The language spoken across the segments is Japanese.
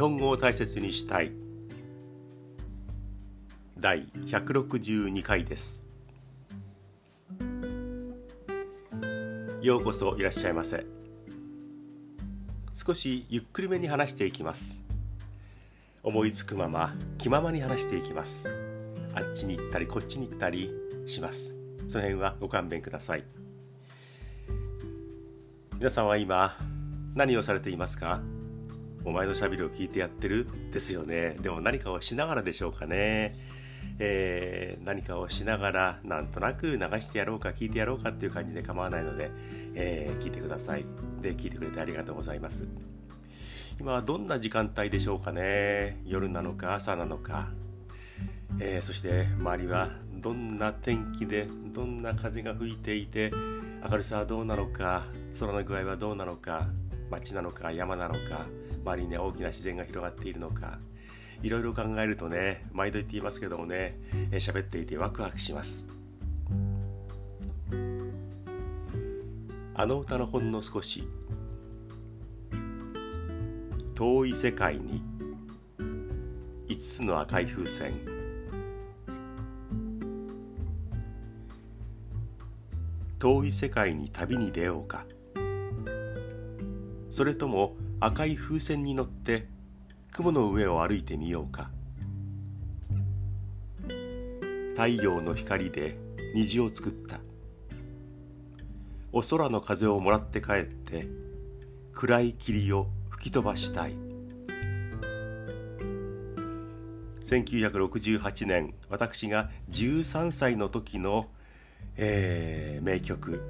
本語を大切にしたい。第162回です。ようこそいらっしゃいませ。少しゆっくりめに話していきます。思いつくまま気ままに話していきます。あっちに行ったりこっちに行ったりします。その辺はご勘弁ください。皆さんは今何をされていますか？お前のしゃべりを聞いてやってる？ですよね。でも何かをしながらでしょうかね。えー、何かをしながらなんとなく流してやろうか聞いてやろうかっていう感じで構わないので、えー、聞いてください。で聞いてくれてありがとうございます。今はどんな時間帯でしょうかね。夜なのか朝なのか、えー、そして周りはどんな天気でどんな風が吹いていて明るさはどうなのか空の具合はどうなのか街なのか山なのか。周りに、ね、大きな自然が広がっているのか。いろいろ考えるとね毎度言っていますけどもね喋、えー、っていてワクワクします。あの歌のほんの少し遠い世界に5つの赤い風船遠い世界に旅に出ようか。それとも赤い風船に乗って雲の上を歩いてみようか。太陽の光で虹を作った。お空の風をもらって帰って暗い霧を吹き飛ばしたい。1968年私が13歳の時の、えー、名曲。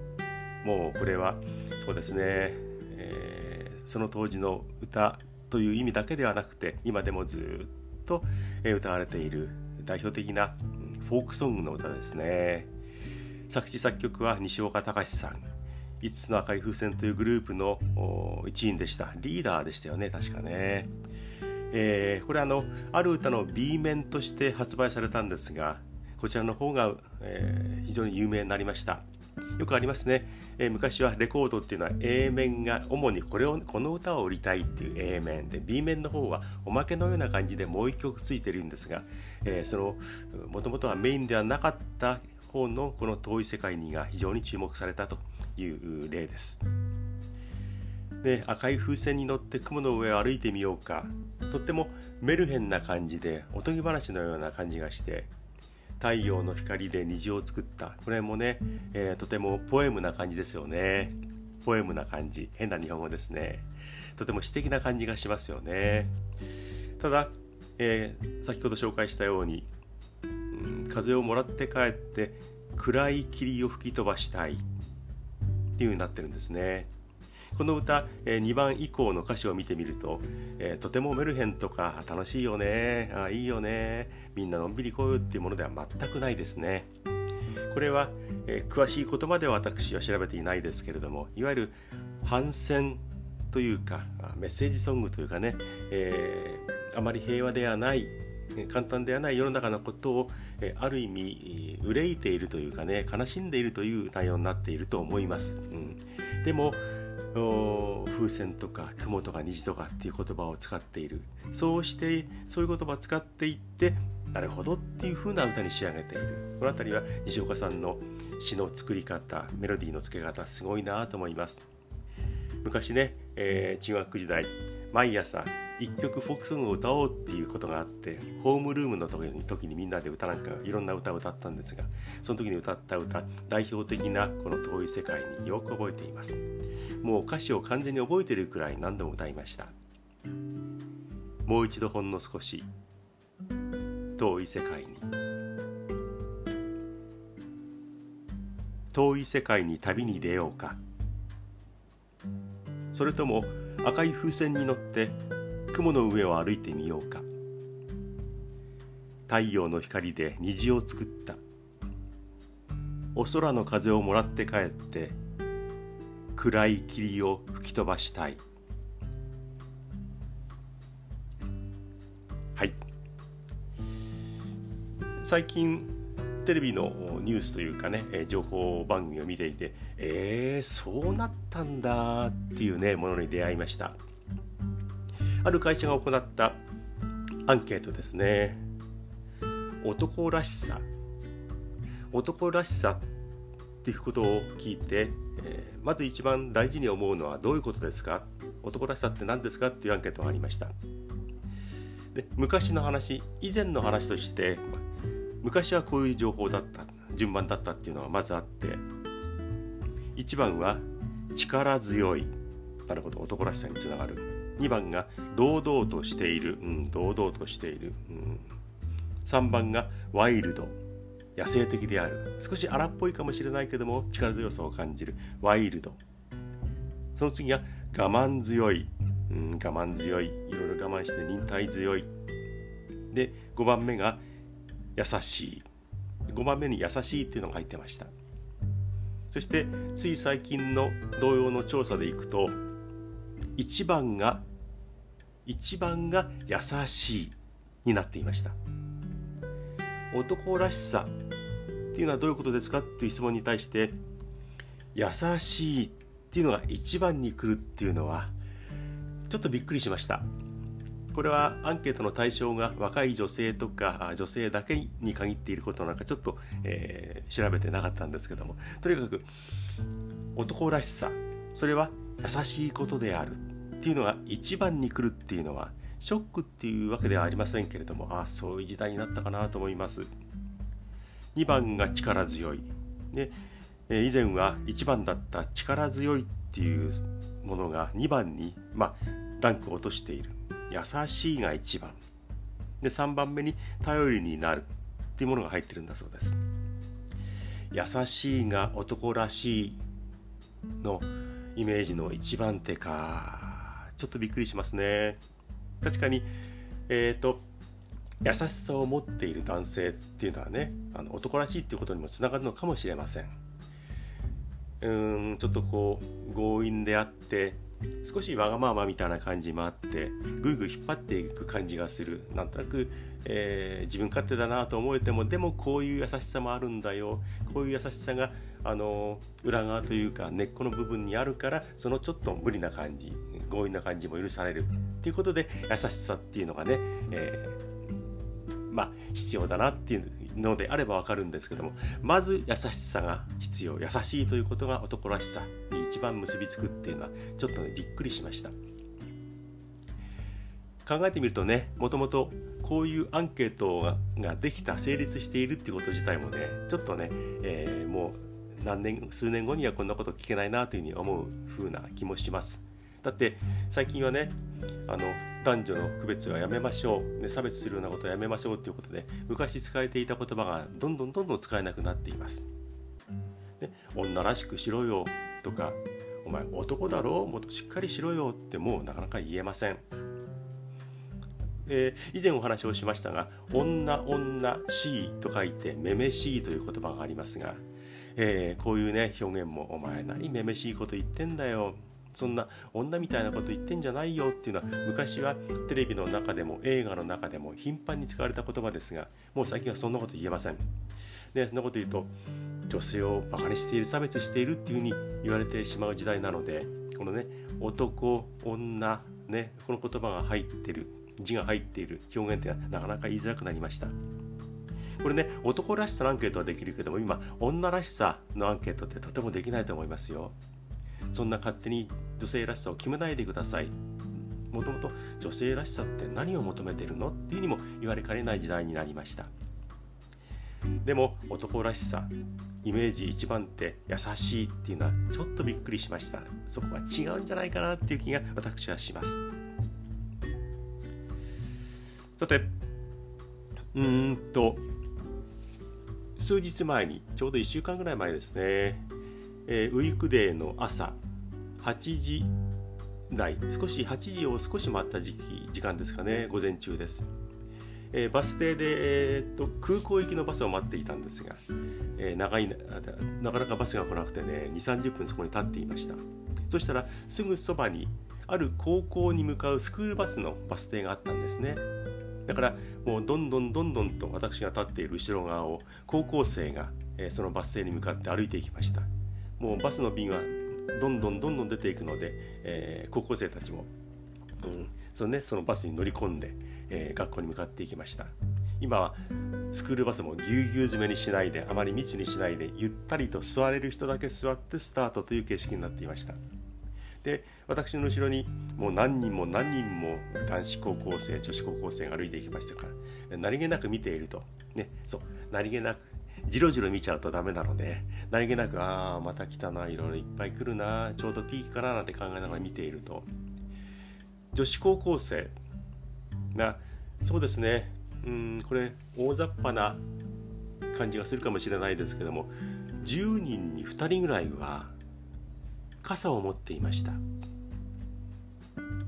もうこれはそうですね、その当時の歌という意味だけではなくて今でもずっと歌われている代表的なフォークソングの歌ですね。作詞作曲は西岡隆さん。5つの赤い風船というグループの一員でした。リーダーでしたよね確かね、えー、これあのある歌の B 面として発売されたんですがこちらの方が、えー、非常に有名になりました。よくありますね、えー、昔はレコードっていうのは A 面が主にこれをこの歌を売りたいっていう A 面で B 面の方はおまけのような感じでもう一曲ついてるんですが、えー、そのもともとはメインではなかった方のこの遠い世界にが非常に注目されたという例です。で赤い風船に乗って雲の上を歩いてみようかとってもメルヘンな感じでおとぎ話のような感じがして太陽の光で虹を作った。これもね、えー、とてもポエムな感じですよね。ポエムな感じ。変な日本語ですね。とても詩的な感じがしますよね。ただ、えー、先ほど紹介したように、うん、風をもらって帰って暗い霧を吹き飛ばしたいっていう風になってるんですね。この歌、え、2番以降の歌詞を見てみると、え、とてもメルヘンとか楽しいよね。あいいよね。みんなのんびり来ようっていうものでは全くないですね。これは、え、詳しい言葉では私は調べていないですけれどもいわゆる反戦というかメッセージソングというかね、えー、あまり平和ではない簡単ではない世の中のことをある意味憂いているというかね悲しんでいるという内容になっていると思います、うん、でも風船とか雲とか虹とかっていう言葉を使っている。そうしてそういう言葉を使っていってなるほどっていう風な歌に仕上げている。この辺りは西岡さんの詩の作り方メロディーの付け方すごいなと思います。昔ね、えー、中学時代毎朝1曲フォークソングを歌おうっていうことがあってホームルームの時に時にみんなで歌なんかいろんな歌を歌ったんですがその時に歌った歌代表的なこの遠い世界によく覚えています。もう歌詞を完全に覚えてるくらい何度も歌いました。もう一度ほんの少し遠い世界に。遠い世界に旅に出ようか。それとも赤い風船に乗って雲の上を歩いてみようか。太陽の光で虹を作った。お空の風をもらって帰って暗い霧を吹き飛ばしたい。はい。最近テレビのニュースというかね情報番組を見ていてえー、そうなったんだっていうねものに出会いました。ある会社が行ったアンケートですね。男らしさ。男らしさっていうことを聞いて、えー、まず一番大事に思うのはどういうことですか？男らしさって何ですかっていうアンケートがありました。で昔の話以前の話として昔はこういう情報だった順番だったっていうのがまずあって1番は力強い。なるほど男らしさにつながる。2番が堂々としている、うん、堂々としている、うん、3番がワイルド。野生的である。少し荒っぽいかもしれないけども力強さを感じる。ワイルド。その次は我慢強い、うん、我慢強い。いろいろ我慢して忍耐強い。で5番目が優しい。5番目に優しいっていうのが入ってました。そしてつい最近の同様の調査でいくと1番が1番が優しいになっていました。男らしさっていうのはどういうことですかっていう質問に対して優しいっていうのが一番に来るっていうのはちょっとびっくりしました。これはアンケートの対象が若い女性とか女性だけに限っていることなんかちょっと、えー、調べてなかったんですけども。とにかく男らしさ。それは優しいことである。っていうのが一番に来るっていうのはショックっていうわけではありませんけれどもああそういう時代になったかなと思います。2番が力強い。で以前は1番だった力強いっていうものが2番に、まあ、ランクを落としている。優しいが1番。で3番目に頼りになる。っていうものが入ってるんだそうです。優しいが男らしいのイメージの一番手か。ちょっとびっくりしますね。確かにえっ、ー、と優しさを持っている男性っていうのはねあの男らしいっていうことにもつながるのかもしれません。うんちょっとこう強引であって少しわがままみたいな感じもあってぐいぐい引っ張っていく感じがする。なんとなく、えー、自分勝手だなと思えてもでもこういう優しさもあるんだよ。こういう優しさがあの裏側というか根っこの部分にあるからそのちょっと無理な感じ強引な感じも許される。っていうことで優しさっていうのがね、えー、まあ必要だなっていうのであればわかるんですけどもまず優しさが必要。優しいということが男らしさに一番結びつくっていうのはちょっとねびっくりしました。考えてみるとねもともとこういうアンケートができた成立しているっていうこと自体もねちょっとね、えー、もう何年数年後にはこんなこと聞けないなというふうに思うふうな気もしますだって最近はねあの男女の区別はやめましょう、ね、差別するようなことはやめましょうということで昔使えていた言葉がどんどんどんどん使えなくなっています。ね、女らしくしろよとかお前男だろ？もっとしっかりしろよってもうなかなか言えません。えー、以前お話をしましたが「女女しい」と書いて「めめしい」という言葉がありますが、えー、こういうね表現も「お前何めめしいこと言ってんだよ」そんな女みたいなこと言ってんじゃないよっていうのは昔はテレビの中でも映画の中でも頻繁に使われた言葉ですがもう最近はそんなこと言えません。でそんなこと言うと女性をバカにしている差別しているっていうふうに言われてしまう時代なのでこのね男女ねこの言葉が入ってる字が入っている表現ってなかなか言いづらくなりました。これね男らしさのアンケートはできるけども今女らしさのアンケートってとてもできないと思いますよ。そんな勝手に女性らしさを決めないでください。もともと女性らしさって何を求めてるの？っていうにも言われかねない時代になりました。でも男らしさイメージ一番手優しいっていうのはちょっとびっくりしました。そこは違うんじゃないかなっていう気が私はします。さてうーんと数日前にちょうど1週間ぐらい前ですね。えー、ウィークデーの朝8時台少し8時を少し待った時期時間ですかね午前中です、えー、バス停で、えー、っと空港行きのバスを待っていたんですが、えー、長いなかなかバスが来なくてね2 3 0分そこに立っていました。そしたらすぐそばにある高校に向かうスクールバスのバス停があったんですね。だからもうどんどんどんどんと私が立っている後ろ側を高校生が、えー、そのバス停に向かって歩いていきましたもうバスの便はどんどんどんどん出ていくので、えー、高校生たちも、うん、その,、ね、そのバスに乗り込んで、えー、学校に向かっていきました。今はスクールバスもぎゅうぎゅう詰めにしないであまり密にしないでゆったりと座れる人だけ座ってスタートという形式になっていました。で私の後ろにもう何人も何人も男子高校生女子高校生が歩いていきましたから何気なく見ているとねそう何気なくじろじろ見ちゃうとダメなので何気なくああまた来たないろいろいっぱい来るなちょうどピークかななんて考えながら見ていると。女子高校生がそうですねうんこれ大雑把な感じがするかもしれないですけども10人に2人ぐらいは傘を持っていました。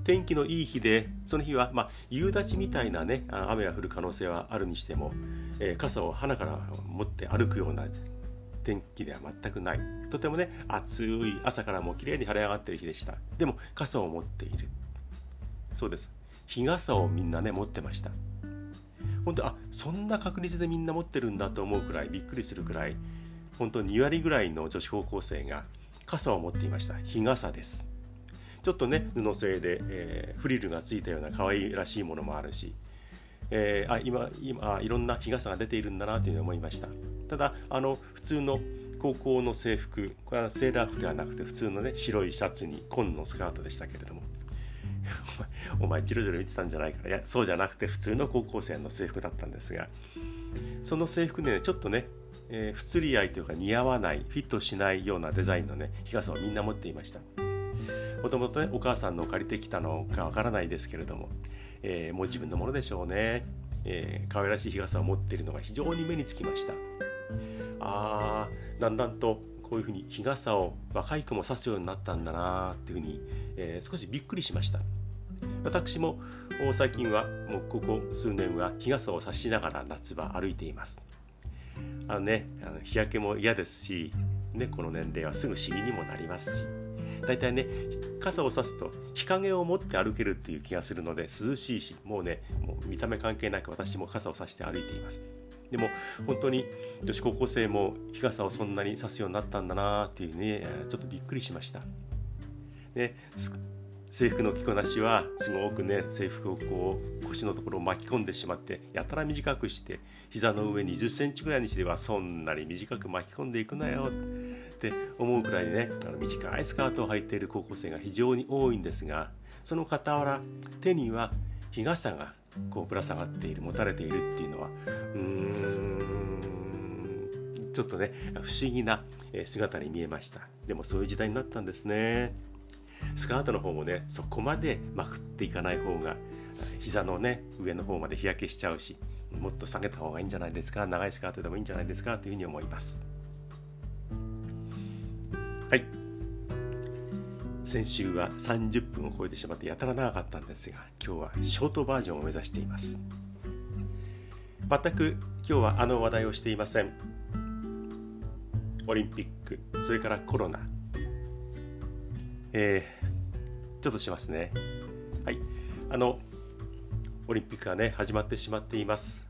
天気のいい日でその日は、まあ、夕立みたいなね雨が降る可能性はあるにしても、えー、傘を花から持って歩くような天気では全くない。とてもね暑い朝からもう綺麗に晴れ上がってる日でした。でも傘を持っている。そうです。日傘をみんなね持ってました。本当あそんな確率でみんな持ってるんだと思うくらいびっくりするくらい本当2割ぐらいの女子高校生が傘を持っていました。日傘です。ちょっとね布製で、えー、フリルがついたような可愛らしいものもあるし、えー、あ今今いろんな日傘が出ているんだなというふうに思いました。ただあの普通の高校の制服これはセーラー服ではなくて普通のね白いシャツに紺のスカートでしたけれども。お前じろじろ見てたんじゃないかいやそうじゃなくて普通の高校生の制服だったんですが。その制服ねちょっとね、えー、不釣り合いというか似合わないフィットしないようなデザインのね日傘をみんな持っていましたもともとねお母さんの借りてきたのかわからないですけれども、えー、もう自分のものでしょうね、えー、可愛らしい日傘を持っているのが非常に目につきました。あーだんだんとこういうふうに日傘を若い子も差すようになったんだなっていうふうに、えー、少しびっくりしました。私も最近はもうここ数年は日傘を差しながら夏場歩いています。あのねあの日焼けも嫌ですし、ね、この年齢はすぐシミにもなりますし。大体ね傘を差すと日陰を持って歩けるっていう気がするので涼しいしもうねもう見た目関係なく私も傘を差して歩いていますでも本当に女子高校生も日傘をそんなに差すようになったんだなっていうねちょっとびっくりしました。ね、制服の着こなしはすごくね制服をこう腰のところを巻き込んでしまってやたら短くして膝の上2 0センチぐらいにしてはそんなに短く巻き込んでいくなよって思うくらいねあの短いスカートを履いている高校生が非常に多いんですがその傍ら手には日傘がこうぶら下がっている持たれているっていうのはうーんちょっとね不思議な姿に見えました。でもそういう時代になったんですね。スカートの方もねそこまでまくっていかない方が膝のね上の方まで日焼けしちゃうしもっと下げた方がいいんじゃないですか長いスカートでもいいんじゃないですかというふうに思います。はい先週は30分を超えてしまってやたら長かったんですが今日はショートバージョンを目指しています全く今日はあの話題をしていませんオリンピックそれからコロナえー、ちょっとしますね。はい。あの、オリンピックがね、始まってしまっています。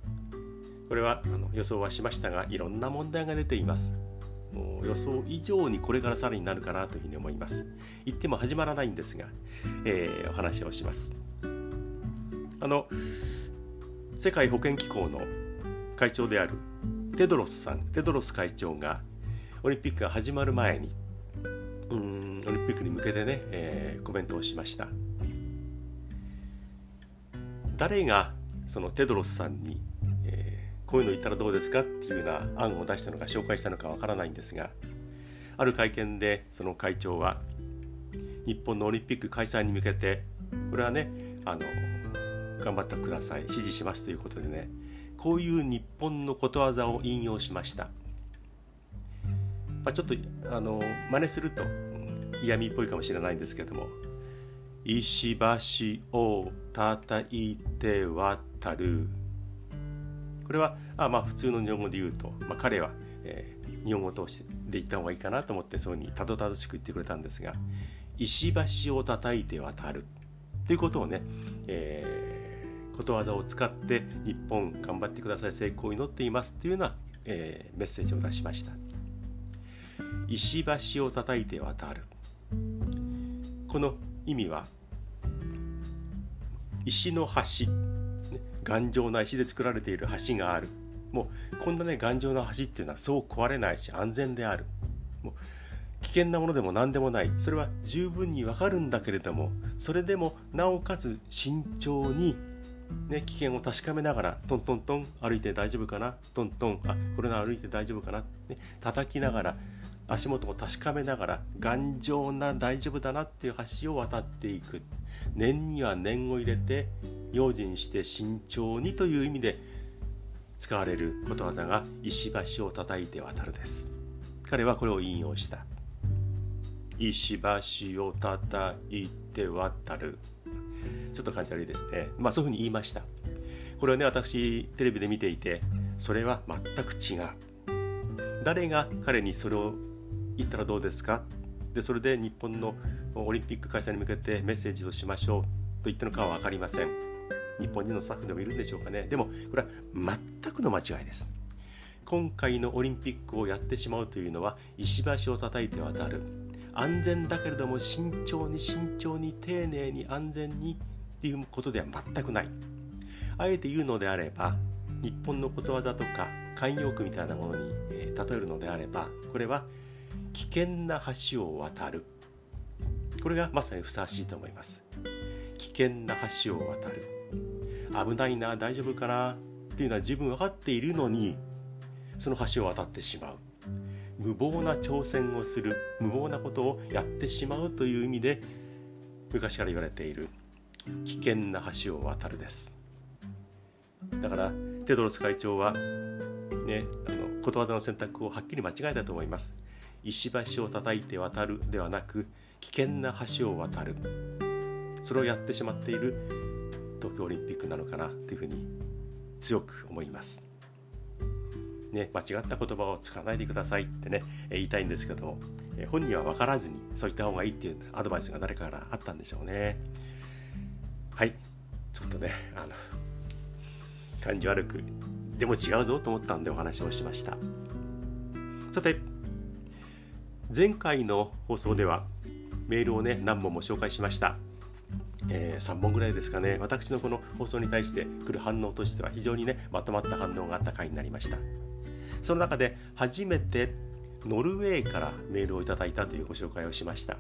これはあの予想はしましたが、いろんな問題が出ています。予想以上にこれからさらになるかなというふうに思います。言っても始まらないんですが、えー、お話をします。あの、世界保健機構の会長であるテドロスさん、テドロス会長が、オリンピックが始まる前に、うんオリンピックに向けてね、えー、コメントをしました誰がそのテドロスさんに、こういうの言ったらどうですかっていうような案を出したのか紹介したのかわからないんですがある会見でその会長は日本のオリンピック開催に向けてこれはねあの頑張ってください支持しますということでねこういう日本のことわざを引用しました、まあ、ちょっとあの真似すると嫌味っぽいかもしれないんですけども石橋を叩いて渡る。これはあまあ普通の日本語で言うと、まあ、彼は、えー、日本語を通してで言った方がいいかなと思ってそうにたどたどしく言ってくれたんですが石橋を叩いて渡る。ということをね、えー、ことわざを使って日本頑張ってください成功を祈っていますというような、えー、メッセージを出しました。石橋を叩いて渡る。この意味は石の橋、頑丈な石で作られている橋がある。もうこんなね頑丈な橋っていうのはそう壊れないし安全である。もう危険なものでも何でもない。それは十分にわかるんだけれどもそれでもなおかつ慎重にね、危険を確かめながらトントントン歩いて大丈夫かな？トントンあこれなら歩いて大丈夫かな、ね、叩きながら足元を確かめながら頑丈な大丈夫だなっていう橋を渡っていく。念には念を入れて用心して慎重にという意味で使われることわざが石橋を叩いて渡るです。彼はこれを引用した。石橋を叩いて渡る。ちょっと感じ悪いですね。まあそういうふうに言いました。これはね私テレビで見ていてそれは全く違う。誰が彼にそれを言ったらどうですか？でそれで日本のオリンピック開催に向けてメッセージをしましょうと言ったのかは分かりません。日本人のスタッフでもいるんでしょうかね。でもこれは全くの間違いです。今回のオリンピックをやってしまうというのは石橋を叩いて渡る。安全だけれども慎重に慎重に丁寧に安全にっていうことでは全くない。あえて言うのであれば日本のことわざとか慣用句みたいなものに、え、例えるのであればこれは危険な橋を渡る。これがまさにふさわしいと思います。危険な橋を渡る。危ないな大丈夫かなっていうのは十分分かっているのにその橋を渡ってしまう。無謀な挑戦をする無謀なことをやってしまうという意味で昔から言われている危険な橋を渡るです。だからテドロス会長はねあのことわざの選択をはっきり間違えたと思います。石橋を叩いて渡るではなく危険な橋を渡る。それをやってしまっている東京オリンピックなのかなというふうに強く思います。ね、間違った言葉を使わないでくださいってね、言いたいんですけども、本人は分からずにそういった方がいいっていうアドバイスが誰かからあったんでしょうね。はい、ちょっとね、あの、感じ悪く、でも違うぞと思ったんでお話をしました。さて、前回の放送ではメールをね、何本も紹介しました。えー、3本ぐらいですかね。私のこの放送に対して来る反応としては非常にねまとまった反応があった回になりました。その中で初めてノルウェーからメールをいただいたというご紹介をしました。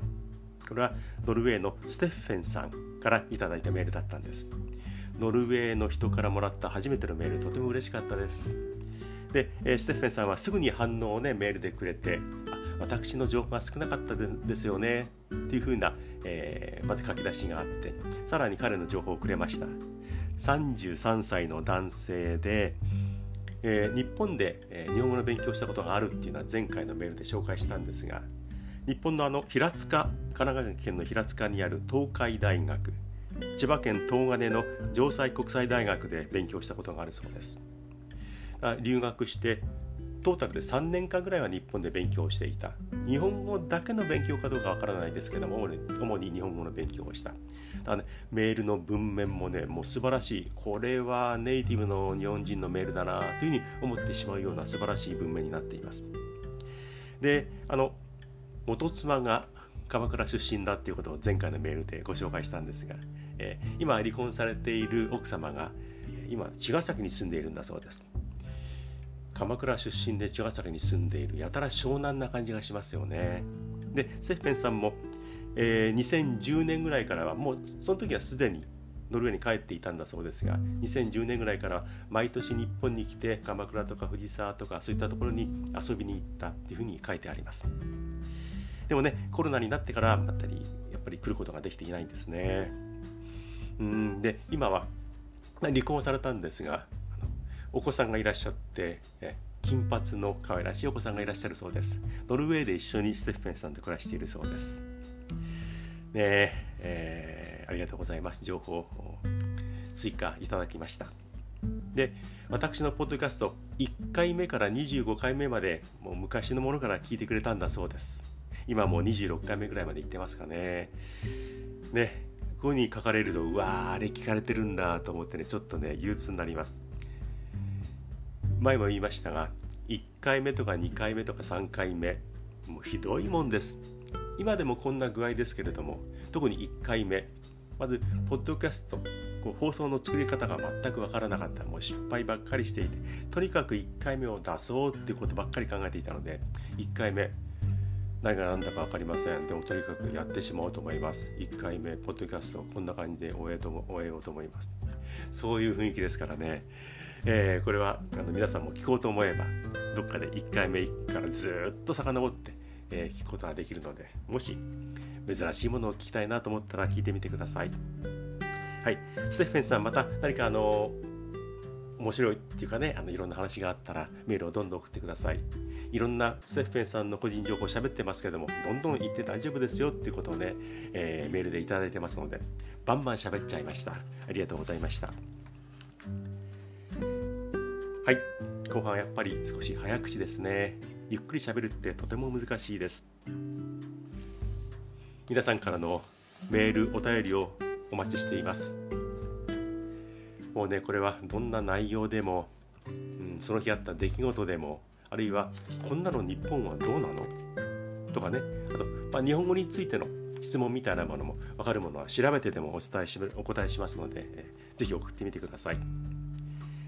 これはノルウェーのステッフェンさんからいただいたメールだったんです。ノルウェーの人からもらった初めてのメールとても嬉しかったです。で、えステッフェンさんはすぐに反応をねメールでくれて私の情報が少なかったですよね。っていうふうな、えー、まず書き出しがあってさらに彼の情報をくれました。33歳の男性で、えー、日本で、えー、日本語の勉強したことがあるっていうのは前回のメールで紹介したんですが日本のあの平塚神奈川県の平塚にある東海大学千葉県東金の城西国際大学で勉強したことがあるそうです。留学してトータルで3年間ぐらいは日本で勉強していた。日本語だけの勉強かどうかわからないですけども主に日本語の勉強をした。だね、メールの文面もねもう素晴らしい。これはネイティブの日本人のメールだなというふうに思ってしまうような素晴らしい文面になっています。であの元妻が鎌倉出身だっていうことを前回のメールでご紹介したんですが、えー、今離婚されている奥様が今茅ヶ崎に住んでいるんだそうです。鎌倉出身で茅ヶ崎に住んでいるやたら湘南な感じがしますよね。でセッペンさんも、えー、2010年ぐらいからはもうその時はすでにノルウェーに帰っていたんだそうですが2010年ぐらいから毎年日本に来て鎌倉とか藤沢とかそういったところに遊びに行ったっていうふうに書いてあります。でもねコロナになってからだったりやっぱり来ることができていないんですね。うんで今は離婚されたんですがお子さんがいらっしゃって金髪の可愛らしいお子さんがいらっしゃるそうです。ノルウェーで一緒にステッフェンさんと暮らしているそうです。ねえー、ありがとうございます。情報を追加いただきました。で私のポッドキャスト1回目から25回目までもう昔のものから聞いてくれたんだそうです。今もう26回目ぐらいまで行ってますかね。ねここに書かれるとうわーあれ聞かれてるんだと思ってねちょっとね憂鬱になります。前も言いましたが1回目とか2回目とか3回目もうひどいもんです。今でもこんな具合ですけれども特に1回目まずポッドキャスト放送の作り方が全く分からなかった。もう失敗ばっかりしていてとにかく1回目を出そうっていうことばっかり考えていたので1回目何が何だか分かりません。でもとにかくやってしまおうと思います。1回目ポッドキャストこんな感じで終えと終えようと思います。そういう雰囲気ですからね、えー、これはあの皆さんも聞こうと思えばどっかで1回目からずっと遡って、えー、聞くことができるのでもし珍しいものを聞きたいなと思ったら聞いてみてください。はい。ステッフェンさんまた何かあの面白いっていうかねあのいろんな話があったらメールをどんどん送ってください。いろんなステッフェンさんの個人情報喋ってますけどもどんどん言って大丈夫ですよっていうことをね、えー、メールで頂いてますのでバンバン喋っちゃいました。ありがとうございました。はい。後半はやっぱり少し早口ですね。ゆっくり喋るってとても難しいです。皆さんからのメールお便りをお待ちしています。もうねこれはどんな内容でも、うん、その日あった出来事でもあるいはこんなの日本はどうなの？とかね。あと、まあ、日本語についての質問みたいなものも分かるものは調べてでもお伝えしお答えしますので、えー、ぜひ送ってみてください。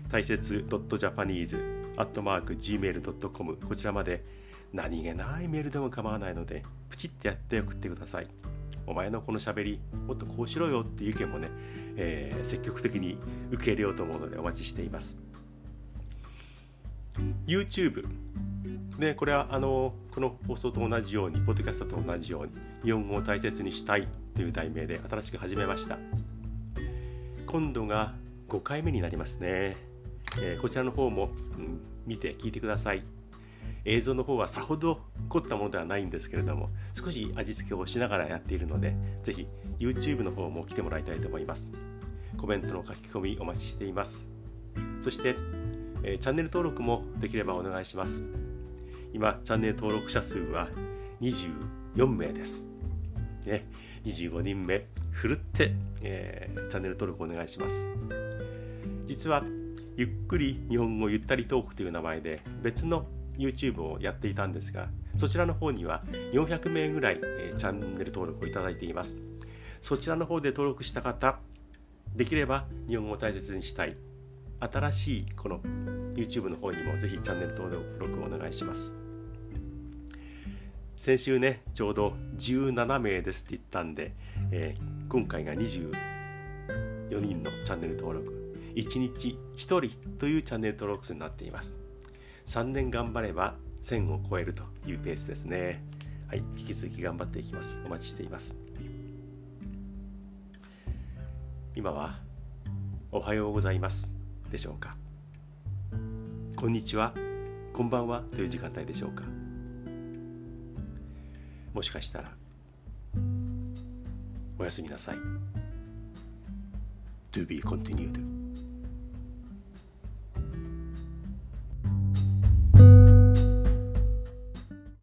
大切 .japanese.gmail.com こちらまで何気ないメールでも構わないのでプチってやって送ってください。お前のこのしゃべりもっとこうしろよっていう意見もね、えー、積極的に受け入れようと思うのでお待ちしています。YouTube でこれはあのこの放送と同じようにポッドキャストと同じように日本語を大切にしたいという題名で新しく始めました。今度が5回目になりますね、え、こちらの方も、ん、見て聞いてください。映像の方はさほど凝ったものではないんですけれども少し味付けをしながらやっているのでぜひ YouTube の方も来てもらいたいと思います。コメントの書き込みお待ちしています。そして、え、チャンネル登録もできればお願いします。今チャンネル登録者数は24名です。ね、25人目ふるって、えー、チャンネル登録お願いします。実はゆっくり日本語ゆったりトークという名前で別の YouTube をやっていたんですがそちらの方には400名ぐらい、えー、チャンネル登録をいただいています。そちらの方で登録した方できれば日本語を大切にしたい新しいこの YouTube の方にもぜひチャンネル登録をお願いします。先週ねちょうど17名ですって言ったんで、えー、今回が24人のチャンネル登録1日1人というチャンネル登録数になっています。3年頑張れば1000を超えるというペースですね。はい引き続き頑張っていきます。お待ちしています。今はおはようございますでしょうか。こんにちは。こんばんはという時間帯でしょうか。もしかしたらおやすみなさい。To be continued.